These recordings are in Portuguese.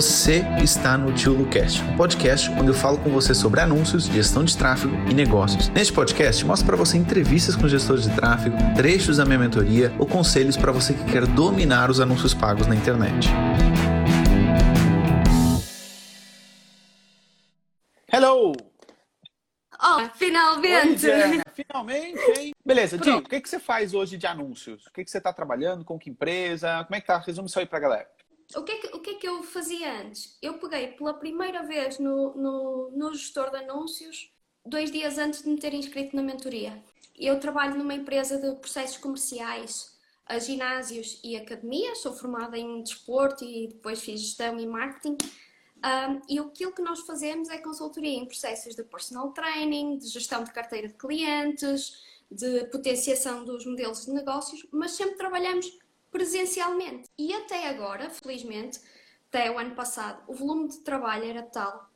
Você está no Tio Lucast, um podcast onde eu falo com você sobre anúncios, gestão de tráfego e negócios. Neste podcast, mostro para você entrevistas com gestores de tráfego, trechos da minha mentoria ou conselhos para você que quer dominar os anúncios pagos na internet. Hello! Oh, finalmente! Oi, finalmente, hein? Beleza, Di, o que, que você faz hoje de anúncios? O que, que você está trabalhando? Com que empresa? Como é que tá? Resume isso aí pra galera. O que, é que, o que é que eu fazia antes? Eu peguei pela primeira vez no, no, no gestor de anúncios dois dias antes de me ter inscrito na mentoria. Eu trabalho numa empresa de processos comerciais, a ginásios e academias. Sou formada em desporto e depois fiz gestão e marketing. Um, e aquilo que nós fazemos é consultoria em processos de personal training, de gestão de carteira de clientes, de potenciação dos modelos de negócios, mas sempre trabalhamos presencialmente. E até agora, felizmente, até o ano passado, o volume de trabalho era tal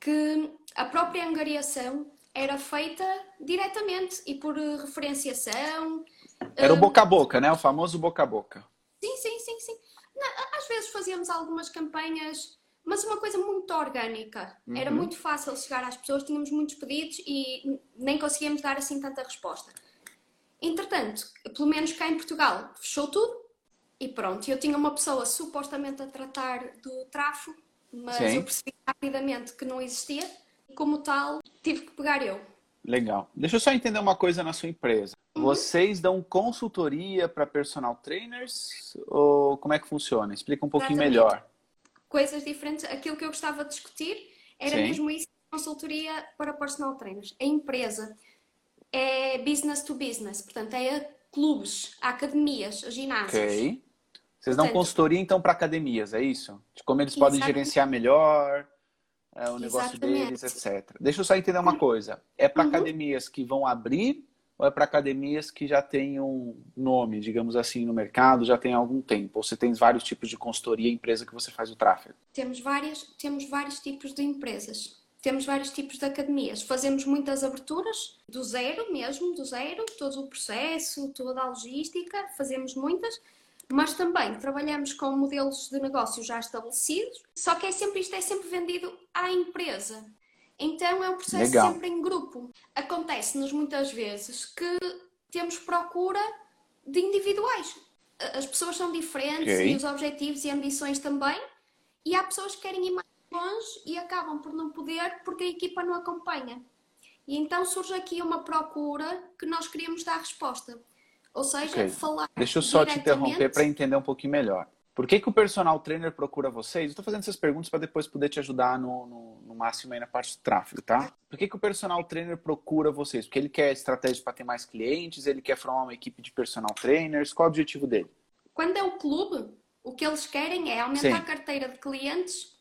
que a própria angariação era feita diretamente e por referenciação. Era o boca a boca, né? O famoso boca a boca. Sim, sim, sim, sim. Às vezes fazíamos algumas campanhas mas uma coisa muito orgânica. Uhum. Era muito fácil chegar às pessoas, tínhamos muitos pedidos e nem conseguíamos dar assim tanta resposta. Entretanto, pelo menos cá em Portugal, fechou tudo e pronto. Eu tinha uma pessoa supostamente a tratar do tráfego, mas Sim. eu percebi rapidamente que não existia e, como tal, tive que pegar eu. Legal. Deixa eu só entender uma coisa na sua empresa. Uhum. Vocês dão consultoria para personal trainers ou como é que funciona? Explica um pouquinho Exatamente. melhor coisas diferentes. Aquilo que eu gostava de discutir era Sim. mesmo isso, consultoria para personal trainers. A empresa é business to business, portanto é a clubes, a academias, a ginásios. Ok. Vocês dão consultoria então para academias, é isso? De como eles podem gerenciar melhor é, o negócio exatamente. deles, etc. Deixa eu só entender uma coisa. É para uhum. academias que vão abrir ou é para academias que já têm um nome, digamos assim, no mercado, já tem algum tempo? Ou você tem vários tipos de consultoria, empresa que você faz o tráfego? Temos, várias, temos vários tipos de empresas. Temos vários tipos de academias. Fazemos muitas aberturas, do zero mesmo, do zero, todo o processo, toda a logística, fazemos muitas, mas também trabalhamos com modelos de negócio já estabelecidos, só que é sempre, isto é sempre vendido à empresa. Então é um processo Legal. sempre em grupo. Acontece-nos muitas vezes que temos procura de individuais. As pessoas são diferentes okay. e os objetivos e ambições também. E há pessoas que querem ir mais longe e acabam por não poder porque a equipa não acompanha. E então surge aqui uma procura que nós queríamos dar resposta. Ou seja, okay. falar. Deixa eu só te interromper para entender um pouquinho melhor. Por que, que o personal trainer procura vocês? Estou fazendo essas perguntas para depois poder te ajudar no, no, no, máximo aí na parte do tráfego, tá? Por que, que o personal trainer procura vocês? Porque ele quer estratégia para ter mais clientes, ele quer formar uma equipe de personal trainers. Qual é o objetivo dele? Quando é o clube, o que eles querem é aumentar Sim. a carteira de clientes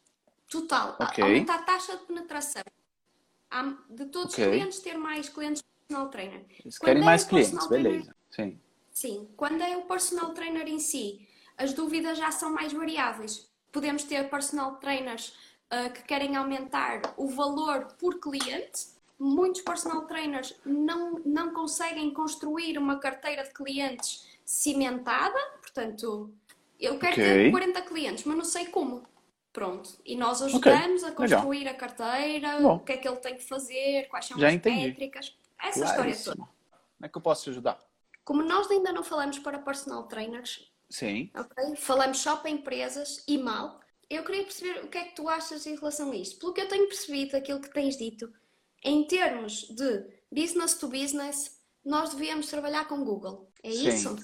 total, okay. aumentar a taxa de penetração. De todos okay. os clientes, ter mais clientes personal trainer. Eles querem é mais clientes, beleza. Trainer, Sim. Sim. Quando é o personal trainer em si as dúvidas já são mais variáveis. Podemos ter personal trainers uh, que querem aumentar o valor por cliente. Muitos personal trainers não, não conseguem construir uma carteira de clientes cimentada, portanto, eu quero okay. ter 40 clientes, mas não sei como. Pronto. E nós ajudamos okay. a construir Legal. a carteira, Bom. o que é que ele tem que fazer, quais são Já as entendi. métricas. Essa história toda. Como é que eu posso te ajudar? Como nós ainda não falamos para personal trainers, Sim. Ok? Falamos só para empresas e mal. Eu queria perceber o que é que tu achas em relação a isto. Pelo que eu tenho percebido, aquilo que tens dito, em termos de business to business, nós devíamos trabalhar com Google. É Sim. isso?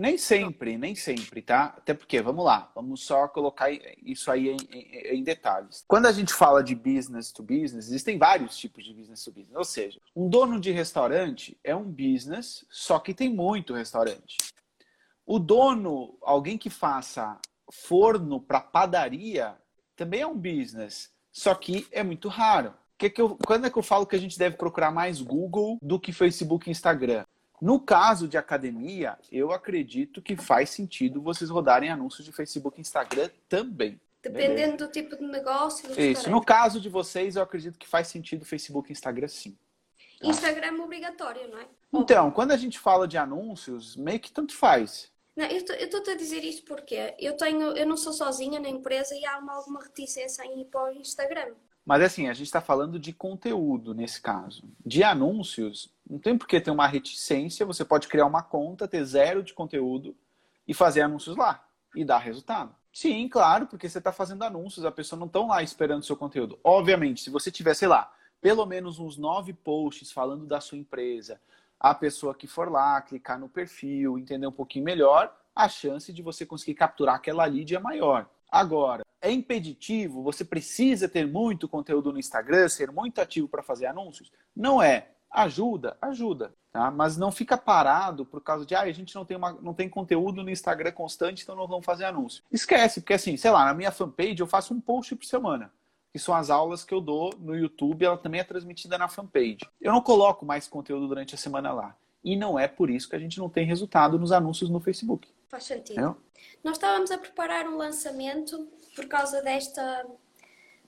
Nem sempre, nem sempre, tá? Até porque, vamos lá, vamos só colocar isso aí em, em, em, detalhes. Quando a gente fala de business to business, existem vários tipos de business to business. Ou seja, um dono de restaurante é um business, só que tem muito restaurante. O dono, alguém que faça forno para padaria, também é um business, só que é muito raro. Que que eu, quando é que eu falo que a gente deve procurar mais Google do que Facebook e Instagram? No caso de academia, eu acredito que faz sentido vocês rodarem anúncios de Facebook e Instagram também. Dependendo Beleza. do tipo de negócio. Isso. No caso de vocês, eu acredito que faz sentido Facebook e Instagram sim. Tá? Instagram é obrigatório, não é? Então, quando a gente fala de anúncios, meio que tanto faz. Não, eu estou a dizer isto porque eu tenho, eu não sou sozinha na empresa e há uma, alguma reticência em ir para o Instagram. Mas assim, a gente está falando de conteúdo nesse caso. De anúncios, não tem por que ter uma reticência, você pode criar uma conta, ter zero de conteúdo e fazer anúncios lá e dar resultado. Sim, claro, porque você está fazendo anúncios, a pessoa não está lá esperando o seu conteúdo. Obviamente, se você tiver, sei lá, pelo menos uns nove posts falando da sua empresa, a pessoa que for lá, clicar no perfil, entender um pouquinho melhor, a chance de você conseguir capturar aquela lead é maior. Agora, é impeditivo? Você precisa ter muito conteúdo no Instagram, ser muito ativo para fazer anúncios? Não é. Ajuda, ajuda, tá? Mas não fica parado por causa de, ah, a gente não tem, uma, não tem conteúdo no Instagram constante, então não vamos fazer anúncio. Esquece, porque assim, sei lá, na minha fanpage eu faço um post por semana que são as aulas que eu dou no YouTube, ela também é transmitida na fanpage. Eu não coloco mais conteúdo durante a semana lá. E não é por isso que a gente não tem resultado nos anúncios no Facebook. Faz sentido. É? Nós estávamos a preparar um lançamento por causa desta,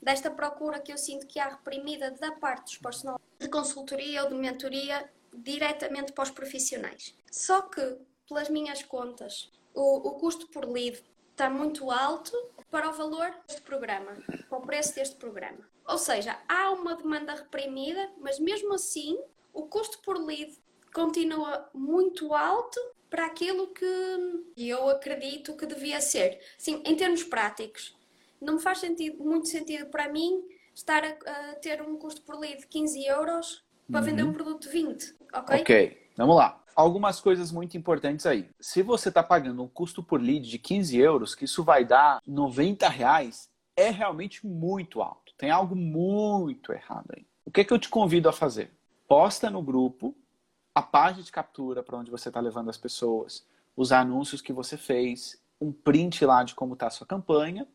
desta procura que eu sinto que há reprimida da parte dos profissionais de consultoria ou de mentoria diretamente para os profissionais. Só que, pelas minhas contas, o, o custo por lead está muito alto para o valor deste programa, para o preço deste programa. Ou seja, há uma demanda reprimida, mas mesmo assim o custo por lead continua muito alto para aquilo que eu acredito que devia ser. Sim, em termos práticos, não faz sentido, muito sentido para mim estar a, a ter um custo por lead de 15 euros para uhum. vender um produto de 20, ok? Ok, vamos lá algumas coisas muito importantes aí. Se você está pagando um custo por lead de 15 euros, que isso vai dar 90 reais, é realmente muito alto. Tem algo muito errado aí. O que, que eu te convido a fazer? Posta no grupo a página de captura para onde você está levando as pessoas, os anúncios que você fez, um print lá de como está a sua campanha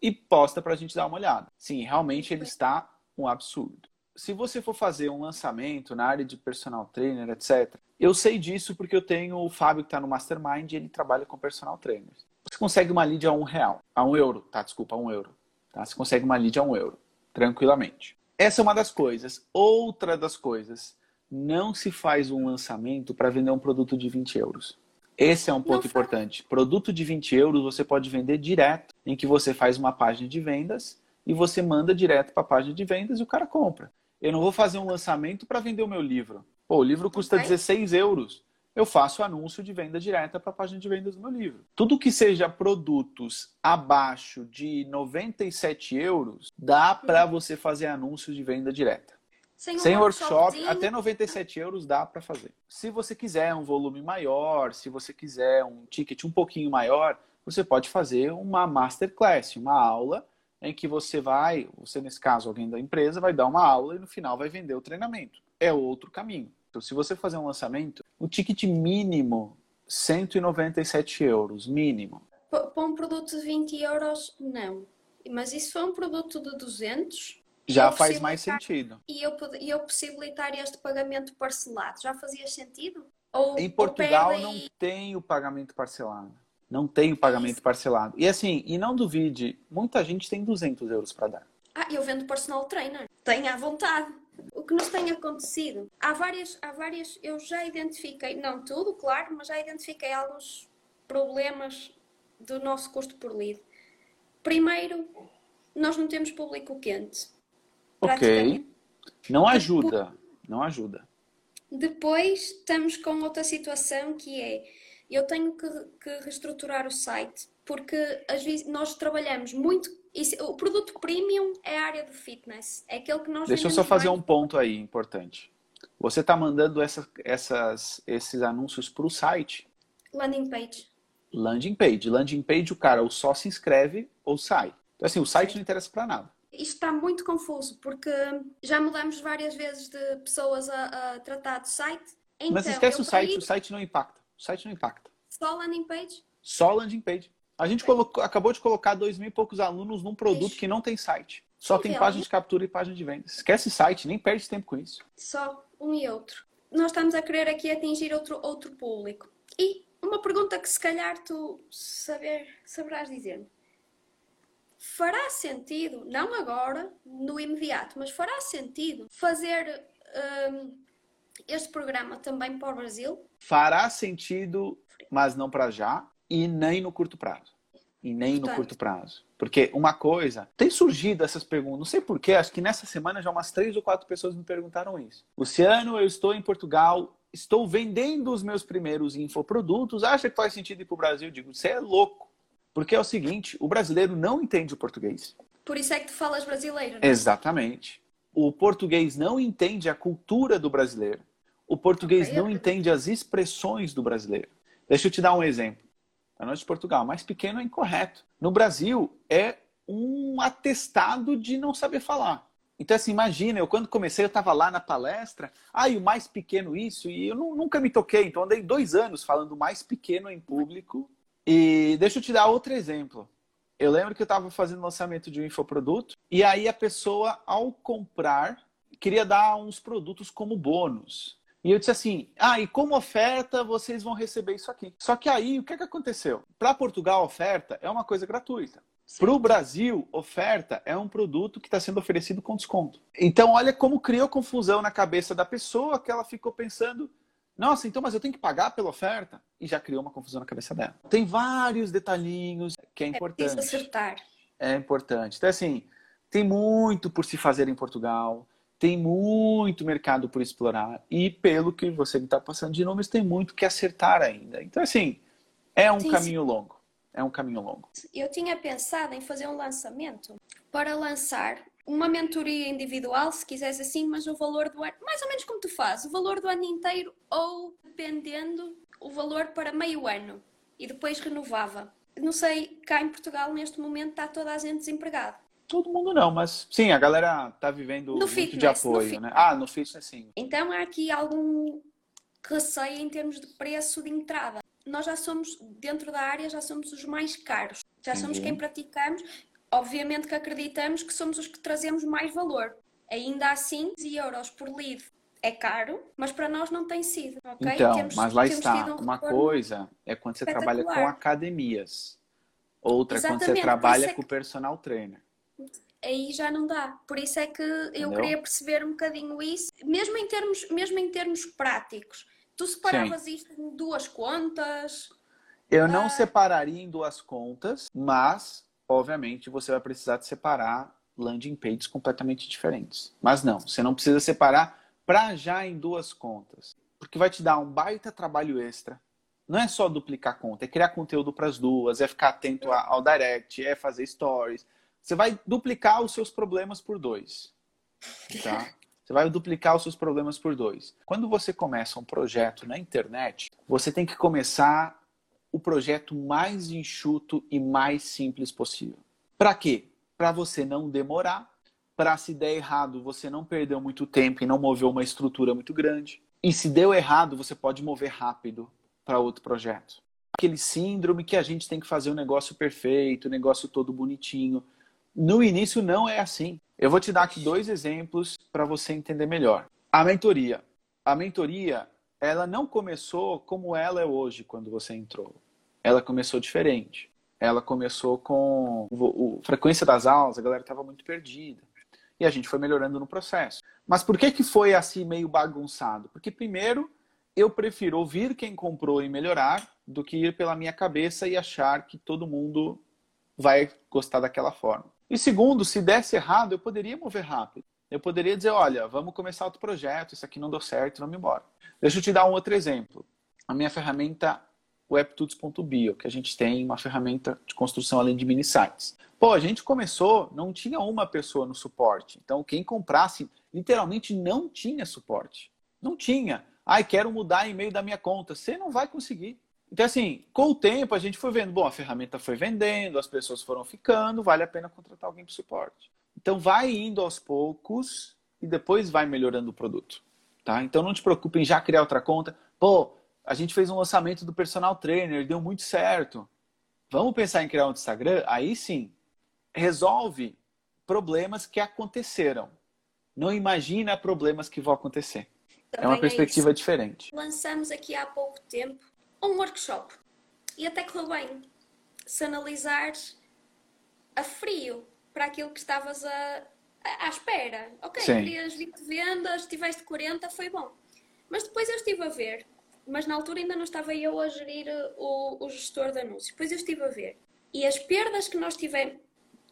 e posta para a gente dar uma olhada. Sim, realmente ele está um absurdo se você for fazer um lançamento na área de personal trainer, etc., eu sei disso porque eu tenho o Fábio que está no Mastermind e ele trabalha com personal trainers. Você consegue uma lead a um real, a um euro, tá? Desculpa, a um euro. Tá? Você consegue uma lead a um euro, tranquilamente. Essa é uma das coisas. Outra das coisas, não se faz um lançamento para vender um produto de 20 euros. Esse é um ponto não importante. Faz. Produto de 20 euros você pode vender direto, em que você faz uma página de vendas e você manda direto para a página de vendas e o cara compra. Eu não vou fazer um lançamento para vender o meu livro. Pô, o livro custa 16 euros. Eu faço anúncio de venda direta para a página de vendas do meu livro. Tudo que seja produtos abaixo de 97 euros, dá para você fazer anúncio de venda direta. Sem, Sem workshop, até 97 euros dá para fazer. Se você quiser um volume maior, se você quiser um ticket um pouquinho maior, você pode fazer uma masterclass, uma aula em que você vai, você nesse caso alguém da empresa, vai dar uma aula e no final vai vender o treinamento. É outro caminho. Então, se você fazer um lançamento, o ticket mínimo 197 euros, mínimo. Para um produto de 20 euros, não. Mas isso foi um produto de 200, já faz mais sentido. E eu, e eu possibilitar este pagamento parcelado, já fazia sentido? Ou, em Portugal não tem o pagamento parcelado. Não tem o pagamento parcelado. E assim, e não duvide, muita gente tem 200 euros para dar. Ah, eu vendo personal trainer. Tenha à vontade. O que nos tem acontecido? Há várias, há várias, eu já identifiquei, não tudo, claro, mas já identifiquei alguns problemas do nosso custo por lead. Primeiro, nós não temos público quente. Ok. Não ajuda, não ajuda. Depois estamos com outra situação que é eu tenho que, que reestruturar o site porque às vezes nós trabalhamos muito. Isso, o produto premium é a área do fitness, é aquele que nós. Deixa eu só fazer mais... um ponto aí importante. Você está mandando essa, essas, esses anúncios para o site? Landing page. Landing page. Landing page, o cara ou só se inscreve ou sai. Então, assim, o site não interessa para nada. Isto está muito confuso, porque já mudamos várias vezes de pessoas a, a tratar do site. Então, Mas esquece o site, ir... o site não impacta. O site não impacta. Só landing page? Só landing page. A gente colocou, acabou de colocar dois mil e poucos alunos num produto Ixi. que não tem site. Só tem página de captura e página de venda. Esquece site, nem perde tempo com isso. Só um e outro. Nós estamos a querer aqui atingir outro, outro público. E uma pergunta que se calhar tu saber, saberás dizer-me. Fará sentido, não agora, no imediato, mas fará sentido fazer um, este programa também para o Brasil? Fará sentido mas não para já e nem no curto prazo. E nem Portanto. no curto prazo. Porque uma coisa, tem surgido essas perguntas, não sei porquê, acho que nessa semana já umas três ou quatro pessoas me perguntaram isso. Luciano, eu estou em Portugal, estou vendendo os meus primeiros infoprodutos, acha que faz sentido ir para o Brasil? Eu digo, você é louco. Porque é o seguinte, o brasileiro não entende o português. Por isso é que tu falas brasileiro, É. não é? Exatamente. O português não entende a cultura do brasileiro. O português Ok, não entende as expressões do brasileiro. Deixa eu te dar um exemplo. A noite de Portugal, mais pequeno é incorreto. No Brasil, é um atestado de não saber falar. Então, assim, imagina, eu quando comecei, eu estava lá na palestra, ah, e o mais pequeno isso, e eu nu- nunca me toquei. Então, andei dois anos falando mais pequeno em público. E deixa eu te dar outro exemplo. Eu lembro que eu estava fazendo lançamento de um infoproduto, e aí a pessoa, ao comprar, queria dar uns produtos como bônus. E eu disse assim: ah, e como oferta vocês vão receber isso aqui. Só que aí, o que, que aconteceu? Para Portugal, oferta é uma coisa gratuita. Para o Brasil, oferta é um produto que está sendo oferecido com desconto. Então, olha como criou confusão na cabeça da pessoa que ela ficou pensando: nossa, então, mas eu tenho que pagar pela oferta? E já criou uma confusão na cabeça dela. Tem vários detalhinhos que é É preciso importante. acertar. É importante. Então, assim, tem muito por se fazer em Portugal, tem muito mercado por explorar, e pelo que você está passando de números, tem muito que acertar ainda. Então, assim, é um Sim, caminho longo. É um caminho longo. Eu tinha pensado em fazer um lançamento para lançar uma mentoria individual, se quiseres assim, mas o valor do ano, mais ou menos como tu fazes, o valor do ano inteiro ou dependendo o valor para meio ano e depois renovava. Não sei, cá em Portugal neste momento está toda a gente desempregada. Todo mundo não, mas sim, a galera tá vivendo No muito fitness, de apoio, né? Ah, no fitness sim. Então há aqui algum receio em termos de preço de entrada. Nós já somos, dentro da área, já somos os mais caros. Já somos Entendi. quem praticamos. Obviamente que acreditamos que somos os que trazemos mais valor. Ainda assim, 15 euros por lead é caro, mas para nós não tem sido. ok? Então, Temos- mas lá está. um Uma coisa é quando você trabalha com academias. Outra é quando você Exatamente, trabalha é com que- personal trainer. aí já não dá. Por isso é que eu Entendeu? queria perceber um bocadinho isso, mesmo em termos, mesmo em termos práticos. Tu separavas isto em duas contas? Eu não Ah. separaria em duas contas, mas, obviamente, você vai precisar de separar landing pages completamente diferentes. Mas não, você não precisa separar para já em duas contas, porque vai te dar um baita trabalho extra. Não é só duplicar conta, é criar conteúdo para as duas, é ficar atento ao direct, é fazer stories. Você vai duplicar os seus problemas por dois. Tá? Você vai duplicar os seus problemas por dois. Quando você começa um projeto na internet, você tem que começar o projeto mais enxuto e mais simples possível. Para quê? Para você não demorar, para se der errado, você não perdeu muito tempo e não moveu uma estrutura muito grande. E se deu errado, você pode mover rápido para outro projeto. Aquele síndrome que a gente tem que fazer o negócio perfeito, o negócio todo bonitinho. No início não é assim. Eu vou te dar aqui dois exemplos para você entender melhor. A mentoria. A mentoria, ela não começou como ela é hoje quando você entrou. Ela começou diferente. Ela começou com o, frequência das aulas, a galera estava muito perdida. E a gente foi melhorando no processo. Mas por que, que foi assim meio bagunçado? Porque primeiro eu prefiro ouvir quem comprou e melhorar do que ir pela minha cabeça e achar que todo mundo vai gostar daquela forma. E segundo, se desse errado, eu poderia mover rápido. Eu poderia dizer, olha, vamos começar outro projeto, isso aqui não deu certo, vamos embora. Deixa eu te dar um outro exemplo. A minha ferramenta webtuts.bio, que a gente tem uma ferramenta de construção além de mini sites. Pô, a gente começou, não tinha uma pessoa no suporte. Então, quem comprasse, literalmente não tinha suporte. Não tinha. Ai, quero mudar e-mail da minha conta. Você não vai conseguir. Então, assim, com o tempo a gente foi vendo, bom, a ferramenta foi vendendo, as pessoas foram ficando, vale a pena contratar alguém para suporte. Então, vai indo aos poucos e depois vai melhorando o produto. Tá? Então, não te preocupe em já criar outra conta. Pô, a gente fez um lançamento do personal trainer, deu muito certo. Vamos pensar em criar um Instagram? Aí sim, resolve problemas que aconteceram. Não imagina problemas que vão acontecer. é uma Também perspectiva isso. diferente. Lançamos aqui há pouco tempo um workshop e até correu bem. Se analisares a frio para aquilo que estavas a, a- à espera. Ok, Sim. querias 20 vendas, tiveste 40, foi bom. Mas depois eu estive a ver mas na altura ainda não estava eu a gerir o, o gestor de anúncios. Depois eu estive a ver. E as perdas que nós tivemos,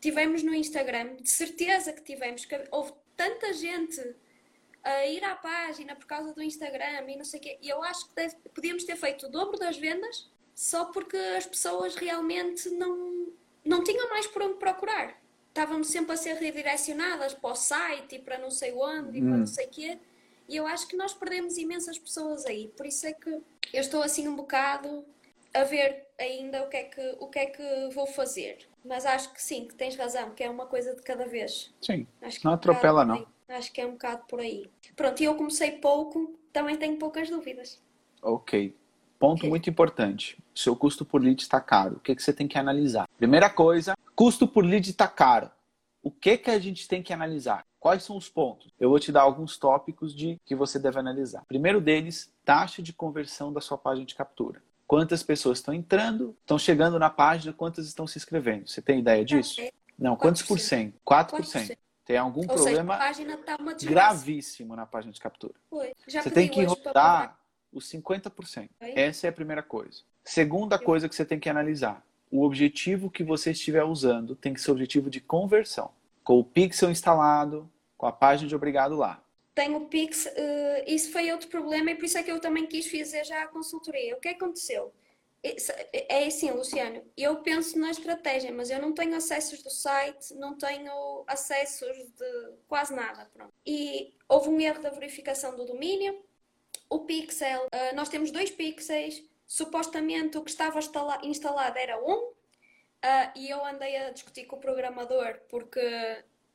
tivemos no Instagram, de certeza que tivemos, que houve tanta gente a ir à página por causa do Instagram e não sei o quê. E eu acho que deve, podíamos ter feito o dobro das vendas só porque as pessoas realmente não, não tinham mais por onde procurar. Estavam sempre a ser redirecionadas para o site e para não sei onde e para não sei o quê. E eu acho que nós perdemos imensas pessoas aí. Por isso é que eu estou assim um bocado a ver ainda o que é que, o que, é que vou fazer. Mas acho que sim, que tens razão, que é uma coisa de cada vez. Sim, Acho que não é um atropela não. Acho que é um bocado por aí. Pronto, e eu comecei pouco, também tenho poucas dúvidas. Ok. Ponto muito importante. Seu custo por lead está caro. O que, que você tem que analisar? Primeira coisa, custo por lead está caro. O que, que a gente tem que analisar? Quais são os pontos? Eu vou te dar alguns tópicos de que você deve analisar. Primeiro deles, taxa de conversão da sua página de captura. Quantas pessoas estão entrando, estão chegando na página, quantas estão se inscrevendo? Você tem ideia disso? É, Não, quantos por 4%. cento? 4%. 4%. Tem algum Ou seja, problema uma desgraça. gravíssimo na página de captura. Foi. Já Você tem que rodar os 50%. Oi? Essa é a primeira coisa. Segunda coisa que você tem que analisar. O objetivo que você estiver usando tem que ser o objetivo de conversão. Com o pixel instalado, com a página de obrigado lá. Tenho o Pix, eh, isso foi outro problema e por isso é que eu também quis fazer já a consultoria. O que aconteceu? Isso- É assim, Luciano, eu penso na estratégia, mas eu não tenho acessos do site, não tenho acessos de quase nada. Pronto. E houve um erro da verificação do domínio. O pixel, eh, nós temos dois pixels, supostamente o que estava instala- instalado era um, ah, e eu andei a discutir com o programador porque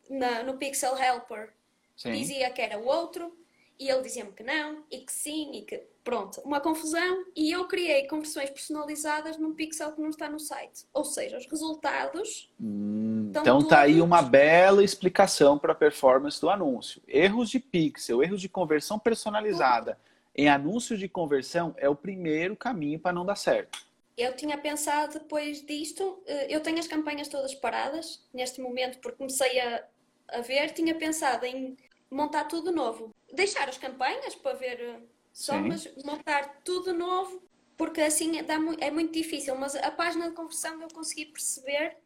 na- no Pixel Helper Sim. dizia que era o outro e ele dizia-me que não e que sim e que pronto, uma confusão e eu criei conversões personalizadas num pixel que não está no site. Ou seja, os resultados Hum, Então, então tá aí uma bela explicação para a performance do anúncio. Erros de pixel, erros de conversão personalizada em anúncios de conversão é o primeiro caminho para não dar certo. eu tinha pensado depois disto, eh, eu tenho as campanhas todas paradas neste momento porque comecei a, a ver, tinha pensado em montar tudo novo. Deixar as campanhas para ver eh, só, Sim. mas montar tudo novo, porque assim dá mu- é muito difícil. Mas a página de conversão eu consegui perceber.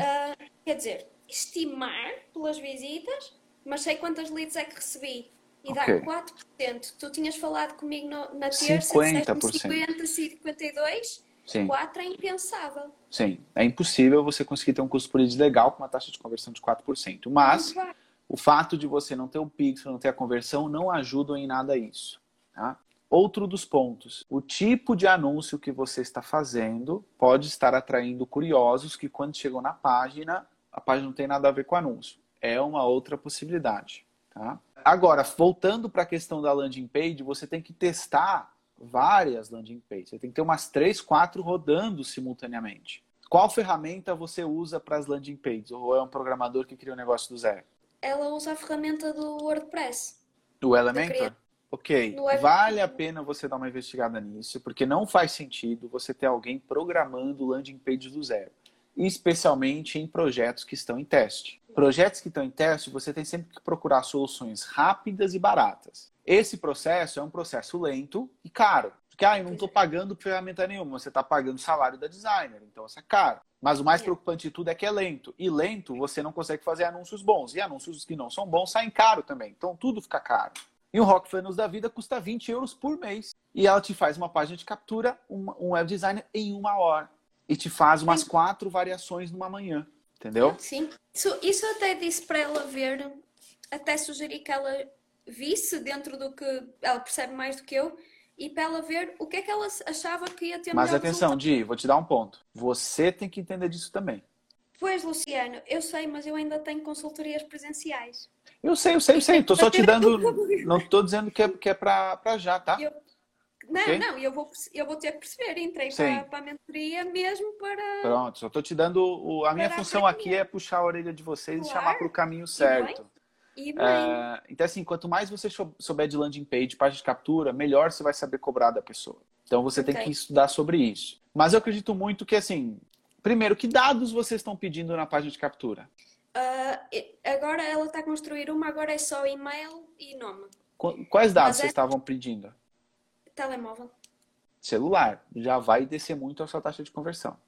Ah, quer dizer, estimar pelas visitas, mas sei quantas leads é que recebi. E dá Ok. 4%. Tu tinhas falado comigo no- na terça, 50%. disseste-me 50, 52, Sim. 4 é impensável. Sim, é impossível você conseguir ter um custo por lead legal com uma taxa de conversão de 4%. Mas o fato de você não ter o pixel, não ter a conversão, não ajuda em nada isso. Tá? Outro dos pontos, o tipo de anúncio que você está fazendo pode estar atraindo curiosos que quando chegam na página, a página não tem nada a ver com o anúncio. É uma outra possibilidade. Tá? Agora, voltando para a questão da landing page, você tem que testar várias landing pages. Você tem que ter umas três, quatro rodando simultaneamente. Qual ferramenta você usa para as landing pages? Ou é um programador que cria um negócio do zero? Ela usa a ferramenta do WordPress. Do Elementor? Ok. Vale a pena você dar uma investigada nisso, porque não faz sentido você ter alguém programando landing page do zero. Especialmente em projetos que estão em teste. Projetos que estão em teste, você tem sempre que procurar soluções rápidas e baratas. Esse processo é um processo lento e caro. Porque, ah, eu não estou pagando ferramenta nenhuma, você está pagando o salário da designer, então isso é caro. Mas o mais É. preocupante de tudo é que é lento. E lento, você não consegue fazer anúncios bons. E anúncios que não são bons saem caro também. Então tudo fica caro. E o Rock Funnels da vida custa 20 euros por mês. E ela te faz uma página de captura, um, um web designer em uma hora. E te faz umas quatro variações numa manhã. Entendeu? Sim. Isso, isso eu até disse para ela ver, até sugeri que ela visse dentro do que ela percebe mais do que eu e para ela ver o que é que ela achava que ia ter Mas atenção, resultado. Di, vou te dar um ponto. Você tem que entender disso também. Pois, Luciano, eu sei, mas eu ainda tenho consultorias presenciais. Eu sei, eu sei, eu sei. Tô só te dando. Não tô dizendo que é, que é pra já, tá? Eu- Não, Ok. não, eu vou, eu vou ter que perceber. Entrei para, para a mentoria mesmo para. Pronto, só tô te dando. O, a minha função aprender. aqui é puxar a orelha de vocês e Claro. chamar para o caminho certo. E bem, É, então, assim, quanto mais você sou- souber de landing page, página de captura, melhor você vai saber cobrar da pessoa. Então, você tem que estudar sobre isso. Mas eu acredito muito que, assim, primeiro, que dados vocês estão pedindo na página de captura? e- agora ela está a construir uma, agora é só e-mail e nome. Qu- Quais dados é- vocês estavam pedindo? Telemóvel. Celular. Já vai descer muito a sua taxa de conversão.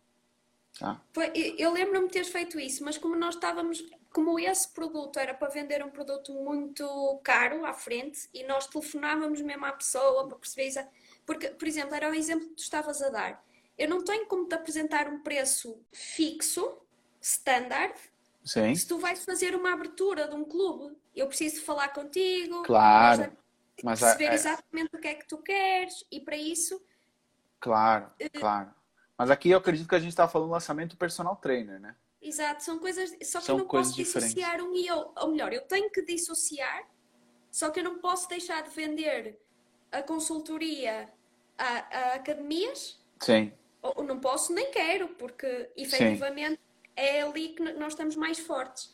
Tá? Foi, eu lembro-me de teres feito isso, mas como nós estávamos, como esse produto era para vender um produto muito caro à frente e nós telefonávamos mesmo à pessoa para perceber isso. Porque, por exemplo, era o exemplo que tu estavas a dar. Eu não tenho como te apresentar um preço fixo, standard, Sim. se tu vais fazer uma abertura de um clube. Eu preciso falar contigo, Claro. Mas perceber a- é- exatamente o que é que tu queres e para isso Claro, Eh, claro. Mas aqui eu acredito que a gente está falando do lançamento personal trainer, né? Exato, são coisas. Só que São eu não posso diferentes. dissociar um e eu. Ou melhor, eu tenho que dissociar, só que eu não posso deixar de vender a consultoria a, a academias, Sim. ou não posso nem quero, porque efetivamente é ali que nós estamos mais fortes.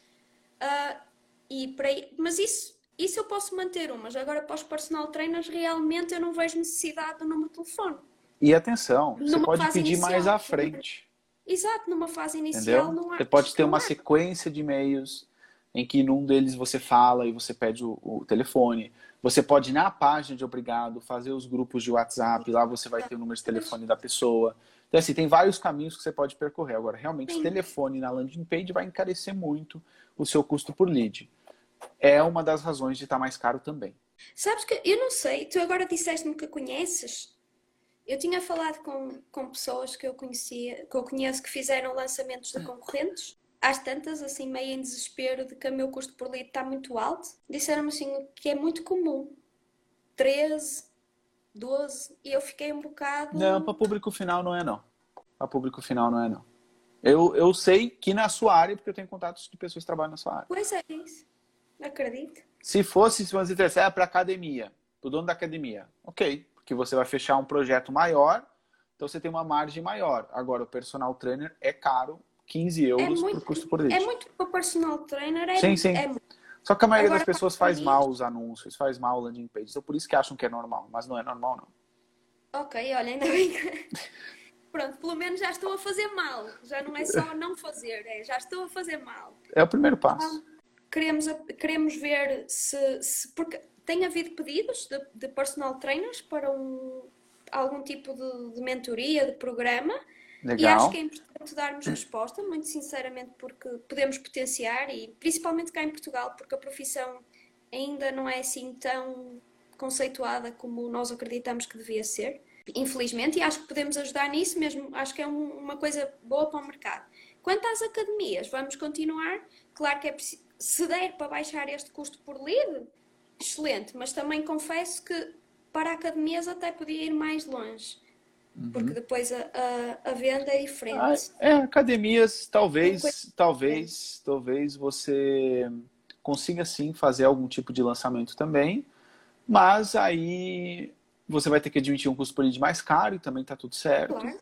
Ah, e para, mas isso, isso eu posso manter umas. Agora, para os personal trainers, realmente eu não vejo necessidade do número de telefone. E atenção, você Numa pode fase pedir mais inicial. à frente. Exato, numa fase inicial Entendeu? não há. Você pode ter uma sequência de e-mails em que num deles você fala e você pede o, o telefone. Você pode, na página de obrigado, fazer os grupos de WhatsApp. Lá você vai ter o número de telefone da pessoa. Então, assim, tem vários caminhos que você pode percorrer. Agora, realmente, o Sim. telefone na landing page vai encarecer muito o seu custo por lead. É uma das razões de estar mais caro também. Sabes que eu não sei, tu agora disseste-me que conheces. Eu tinha falado com, com pessoas que eu conhecia, que eu conheço que fizeram lançamentos de concorrentes. Às tantas, assim, meio em desespero de que o meu custo por lead está muito alto, disseram-me assim que é muito comum. 13, 12, e eu fiquei um bocado. Não, para público final não é não. Para público final não é não. Eu, eu sei que na sua área, porque eu tenho contatos de pessoas que trabalham na sua área. Pois é isso. Acredito. Se fosse, se você dissesse, é para academia, para o dono da academia, ok, porque você vai fechar um projeto maior, então você tem uma margem maior. Agora, o personal trainer é caro, 15 euros muito- por custo por lead. É muito para personal trainer, é, Sim, sim. é. Só que a maioria Agora, das pessoas faz mal os anúncios, faz mal o landing page. Então, por isso que acham que é normal, mas não é normal, não. Ok, olha, ainda bem que... Pronto, pelo menos já estou a fazer mal. Já não é só não fazer, é já estou a fazer mal. É o primeiro passo. Queremos, queremos ver se, se- Porque tem havido pedidos de, de personal trainers para um, algum tipo de, de mentoria, de programa. E Legal. acho que é importante darmos resposta, muito sinceramente, porque podemos potenciar e principalmente cá em Portugal, porque a profissão ainda não é assim tão conceituada como nós acreditamos que devia ser, infelizmente, e acho que podemos ajudar nisso mesmo, acho que é um- uma coisa boa para o mercado. Quanto às academias, vamos continuar, claro que é preciso, se der para baixar este custo por lead, excelente, mas também confesso que para academias até podia ir mais longe. Porque depois a, a, a venda é diferente. Ah, é, academias, talvez, coisa- talvez, talvez você consiga sim fazer algum tipo de lançamento também, mas aí você vai ter que admitir um custo por lead mais caro e também tá tudo certo. Claro.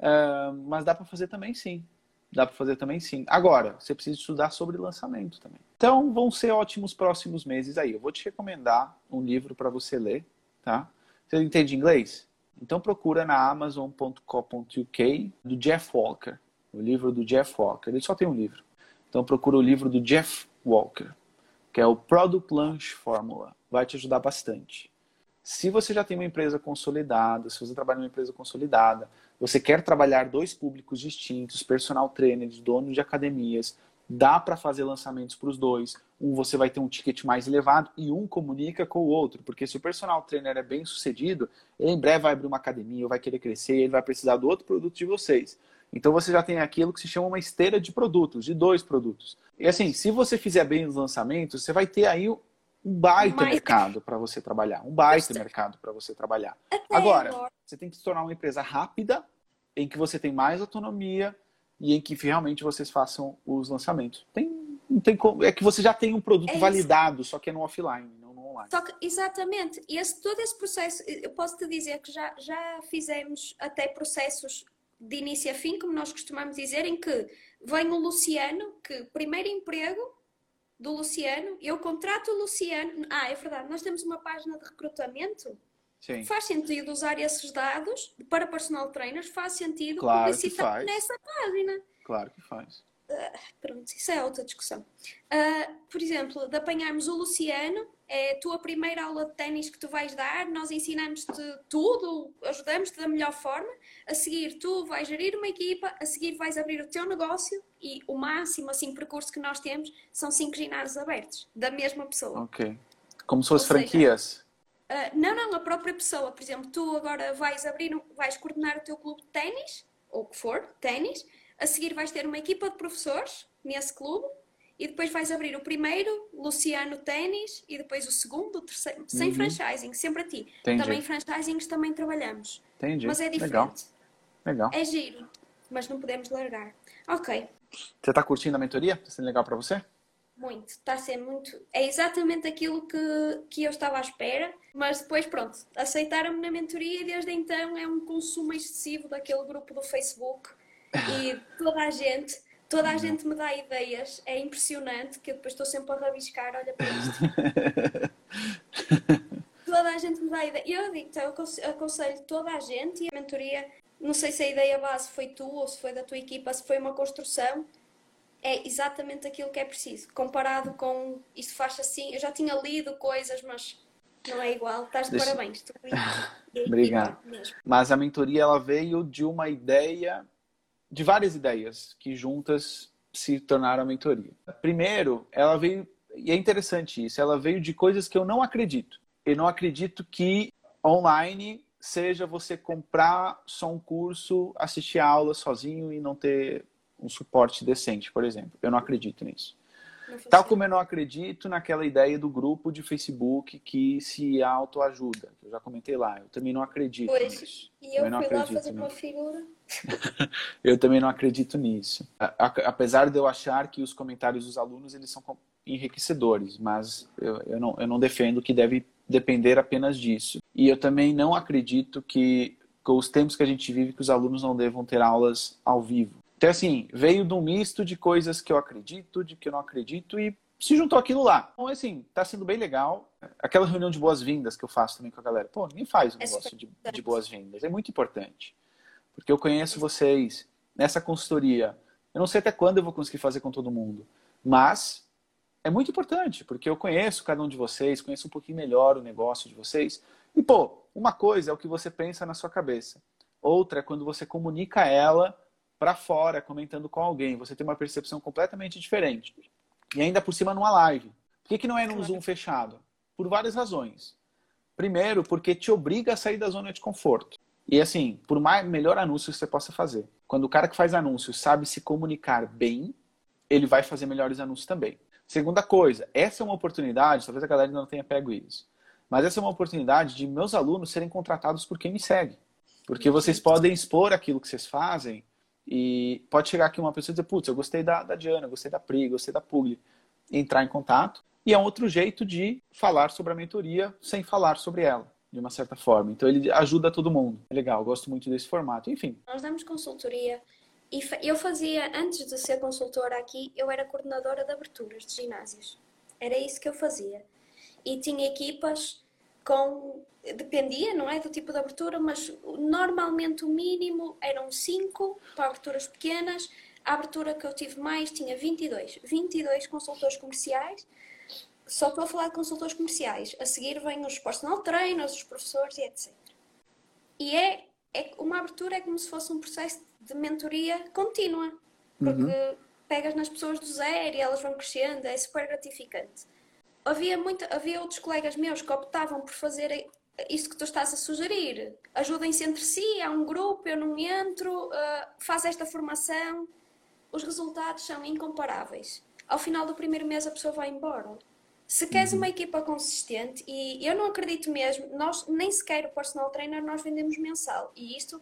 É, mas dá para fazer também sim. Dá para fazer também sim. Agora, você precisa estudar sobre lançamento também. Então, vão ser ótimos próximos meses aí. Eu vou te recomendar um livro para você ler, tá? Você entende inglês? Então procura na amazon.co.uk do Jeff Walker, o livro do Jeff Walker. Ele só tem um livro. Então procura o livro do Jeff Walker, que é o Product Launch Formula. Vai te ajudar bastante. Se você já tem uma empresa consolidada, se você trabalha numa empresa consolidada, você quer trabalhar dois públicos distintos, personal trainers, donos de academias, dá para fazer lançamentos para os dois. Um você vai ter um ticket mais elevado e um comunica com o outro, porque se o personal trainer é bem sucedido, ele em breve vai abrir uma academia, vai querer crescer, ele vai precisar do outro produto de vocês. Então você já tem aquilo que se chama uma esteira de produtos, de dois produtos. E assim, se você fizer bem os lançamentos, você vai ter aí um baita Mais- mercado para você trabalhar, um baita mercado para você trabalhar. Agora, você tem que se tornar uma empresa rápida, em que você tem mais autonomia e em que realmente vocês façam os lançamentos. Tem, não tem como, é que você já tem um produto É validado, só que é no offline, não no online. Só que, exatamente, e esse, todo esse processo, eu posso te dizer que já, já fizemos até processos de início a fim, como nós costumamos dizer, em que vem o Luciano, que primeiro emprego do Luciano, eu contrato o Luciano. Ah, é verdade, nós temos uma página de recrutamento. Sim. Faz sentido usar esses dados para personal trainers, faz sentido Claro publicitar nessa página. Claro que faz. Pronto, isso é outra discussão. Ah, por exemplo, de apanharmos o Luciano é a tua primeira aula de ténis que tu vais dar, nós ensinamos-te tudo, ajudamos-te da melhor forma. A seguir, tu vais gerir uma equipa, a seguir vais abrir o teu negócio e o máximo assim percurso que nós temos são cinco ginásios abertos da mesma pessoa. Ok. Como se fossem franquias? Uh, não, não, a própria pessoa. Por exemplo, tu agora vais abrir, vais coordenar o teu clube de ténis, ou o que for, ténis. A seguir vais ter uma equipa de professores nesse clube e depois vais abrir o primeiro, Luciano Ténis, e depois o segundo, o terceiro, sem uhum. franchising, sempre a ti. Entendi. Também franchisings também trabalhamos. Entendi. Mas é diferente. Legal. Legal. É giro, mas não podemos largar. Ok. Você está curtindo a mentoria? Está sendo legal para você? Muito, está a ser muito. É exatamente aquilo que, que eu estava à espera, mas depois, pronto, aceitaram-me na mentoria e desde então é um consumo excessivo daquele grupo do Facebook e toda a gente Toda a uhum. gente me dá ideias, é impressionante que eu depois estou sempre a rabiscar, olha para isto. toda a gente me dá ideia. Eu digo, então, eu aconselho toda a gente e a mentoria, não sei se a ideia base foi tu ou se foi da tua equipa, se foi uma construção, é exatamente aquilo que é preciso. Comparado com isto faz assim, eu já tinha lido coisas, mas não é igual. Estás de Deixa... parabéns. Obrigado. Mas a mentoria ela veio de uma ideia de várias ideias que juntas se tornaram a mentoria. Primeiro, ela veio, e é interessante isso, ela veio de coisas que eu não acredito. Eu não acredito que online seja você comprar só um curso, assistir a aula sozinho e não ter um suporte decente, por exemplo. Eu não acredito nisso. Tal como eu não acredito naquela ideia do grupo de Facebook que se autoajuda. Eu já comentei lá. Eu também não acredito pois, nisso. E eu, eu fui lá fazer uma figura. Eu também não acredito nisso. Apesar de eu achar que os comentários dos alunos eles são enriquecedores, mas eu, eu, não, eu não defendo que deve depender apenas disso. E eu também não acredito que com os tempos que a gente vive que os alunos não devam ter aulas ao vivo. Então, assim, veio de um misto de coisas que eu acredito, de que eu não acredito e se juntou aquilo lá. Então, assim, tá sendo bem legal. Aquela reunião de boas-vindas que eu faço também com a galera. Pô, ninguém faz um é negócio de, de boas-vindas. É muito importante. Porque eu conheço vocês nessa consultoria. Eu não sei até quando eu vou conseguir fazer com todo mundo. Mas é muito importante, porque eu conheço cada um de vocês, conheço um pouquinho melhor o negócio de vocês. E, pô, uma coisa é o que você pensa na sua cabeça. Outra é quando você comunica ela para fora, comentando com alguém. Você tem uma percepção completamente diferente. E ainda por cima numa live. Por que, que não é num Zoom fechado? Por várias razões. Primeiro, porque te obriga a sair da zona de conforto. E assim, por mais melhor anúncio que você possa fazer, quando o cara que faz anúncio sabe se comunicar bem, ele vai fazer melhores anúncios também. Segunda coisa, essa é uma oportunidade, talvez a galera ainda não tenha pego isso, mas essa é uma oportunidade de meus alunos serem contratados por quem me segue. Porque vocês podem expor aquilo que vocês fazem e pode chegar aqui uma pessoa e dizer, putz, eu gostei da, da Diana, gostei da Pri, gostei da Pugli. Entrar em contato. E é um outro jeito de falar sobre a mentoria sem falar sobre ela, de uma certa forma. Então ele ajuda todo mundo. É legal, gosto muito desse formato. Enfim. Nós damos consultoria e eu fazia, antes de ser consultora aqui, eu era coordenadora de aberturas de ginásios. Era isso que eu fazia. E tinha equipas com dependia, não é, do tipo de abertura, mas normalmente o mínimo eram 5 para aberturas pequenas. A abertura que eu tive mais tinha 22. 22 consultores comerciais. Só estou a falar de consultores comerciais. A seguir vêm os personal trainers, os professores e etc. E é, é uma abertura é como se fosse um processo de mentoria contínua. Porque uhum. pegas nas pessoas do zero e elas vão crescendo, é super gratificante havia, muito, havia outros colegas meus que optavam por fazer isso que tu estás a sugerir. Ajudem-se entre si, há um grupo, eu não entro, uh, faz esta formação. Os resultados são incomparáveis. Ao final do primeiro mês a pessoa vai embora. Se queres uma uhum. equipa consistente, e eu não acredito mesmo, nós nem sequer o personal trainer nós vendemos mensal. E isto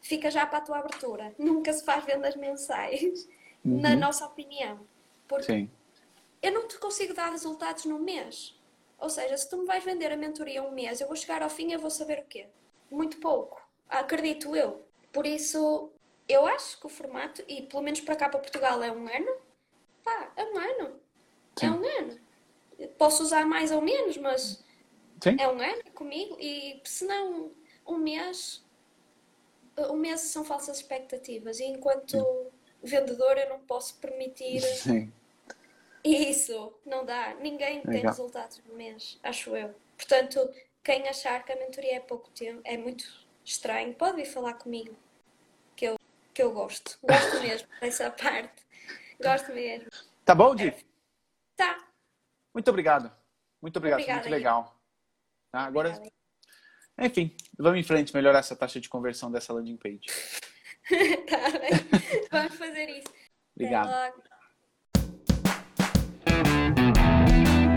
fica já para a tua abertura. Nunca se faz vendas mensais, uhum. na nossa opinião. Porque Sim eu não te consigo dar resultados num mês. Ou seja, se tu me vais vender a mentoria um mês, eu vou chegar ao fim e eu vou saber o quê? Muito pouco. Acredito eu. Por isso, eu acho que o formato, e pelo menos para cá para Portugal é um ano, pá, é um ano. É Sim. É um ano. Posso usar mais ou menos, mas Sim. é um ano comigo. E se não, um mês, um mês são falsas expectativas. E enquanto Sim. vendedor, eu não posso permitir. Sim Isso, não dá. Ninguém tem Legal. resultados no mês, acho eu. Portanto, quem achar que a mentoria é pouco tempo, é muito estranho, pode vir falar comigo, que eu, que eu gosto. Gosto mesmo dessa parte. Gosto mesmo. Tá bom, Di? Tá. Muito obrigado. Muito obrigado, Obrigada, muito legal. Tá, agora, Obrigada. enfim, vamos em frente, melhorar essa taxa de conversão dessa landing page. tá. Vamos fazer isso. Obrigado.